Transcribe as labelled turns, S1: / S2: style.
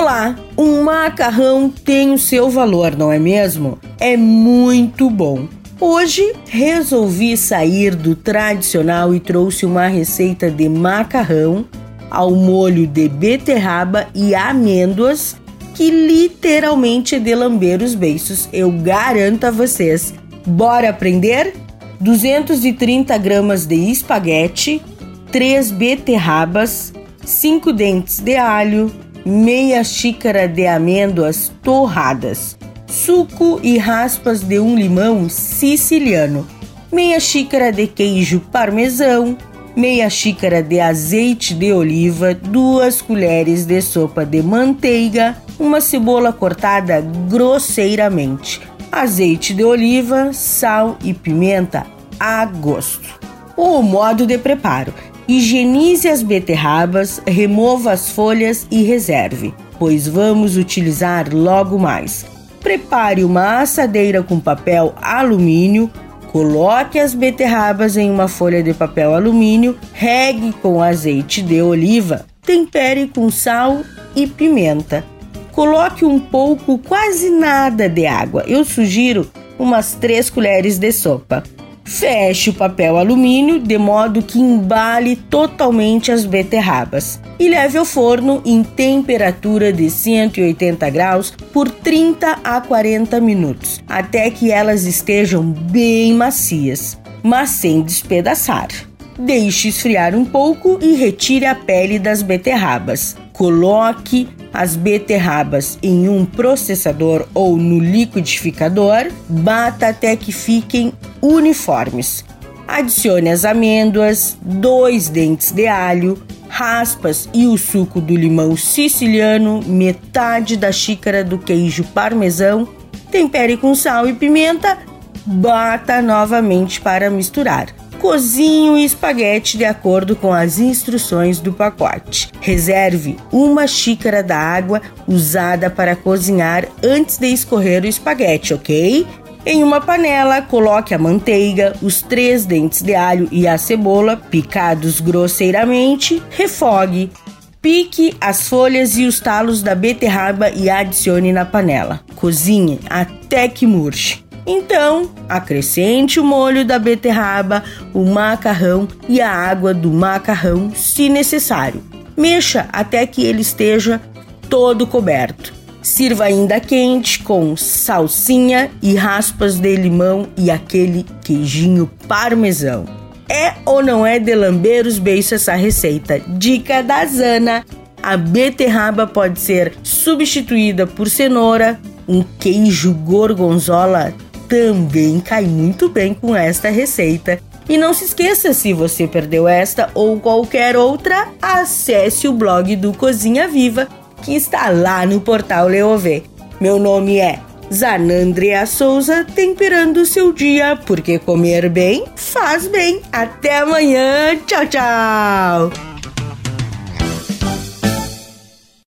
S1: Olá, um macarrão tem o seu valor, não é mesmo? É muito bom. Hoje resolvi sair do tradicional e trouxe uma receita de macarrão ao molho de beterraba e amêndoas que literalmente é de lamber os beiços, eu garanto a vocês. Bora aprender? 230 gramas de espaguete, 3 beterrabas, 5 dentes de alho, meia xícara de amêndoas torradas, suco e raspas de um limão siciliano, meia xícara de queijo parmesão, meia xícara de azeite de oliva, duas colheres de sopa de manteiga, uma cebola cortada grosseiramente, azeite de oliva, sal e pimenta a gosto. O modo de preparo: higienize as beterrabas, remova as folhas e reserve, pois vamos utilizar logo mais. Prepare uma assadeira com papel alumínio, coloque as beterrabas em uma folha de papel alumínio, regue com azeite de oliva, tempere com sal e pimenta. Coloque um pouco, quase nada de água. Eu sugiro umas 3 colheres de sopa. Feche o papel alumínio de modo que embale totalmente as beterrabas e leve ao forno em temperatura de 180 graus por 30 a 40 minutos, até que elas estejam bem macias, mas sem despedaçar. Deixe esfriar um pouco e retire a pele das beterrabas. Coloque as beterrabas em um processador ou no liquidificador, bata até que fiquem uniformes. Adicione as amêndoas, dois dentes de alho, raspas e o suco do limão siciliano, metade da xícara do queijo parmesão, tempere com sal e pimenta, bata novamente para misturar. Cozinhe o espaguete de acordo com as instruções do pacote. Reserve uma xícara da água usada para cozinhar antes de escorrer o espaguete, ok? Em uma panela, coloque a manteiga, os três dentes de alho e a cebola picados grosseiramente, refogue. Pique as folhas e os talos da beterraba e adicione na panela. Cozinhe até que murche. Então, acrescente o molho da beterraba, o macarrão e a água do macarrão, se necessário. Mexa até que ele esteja todo coberto. Sirva ainda quente com salsinha e raspas de limão e aquele queijinho parmesão. É ou não é de lamber os beiços essa receita? Dica da Zana: a beterraba pode ser substituída por cenoura, um queijo gorgonzola também cai muito bem com esta receita. E não se esqueça, se você perdeu esta ou qualquer outra, acesse o blog do Cozinha Viva, que está lá no portal Leovê. Meu nome é Zanandrea Souza, temperando seu dia, porque comer bem faz bem. Até amanhã. Tchau, tchau.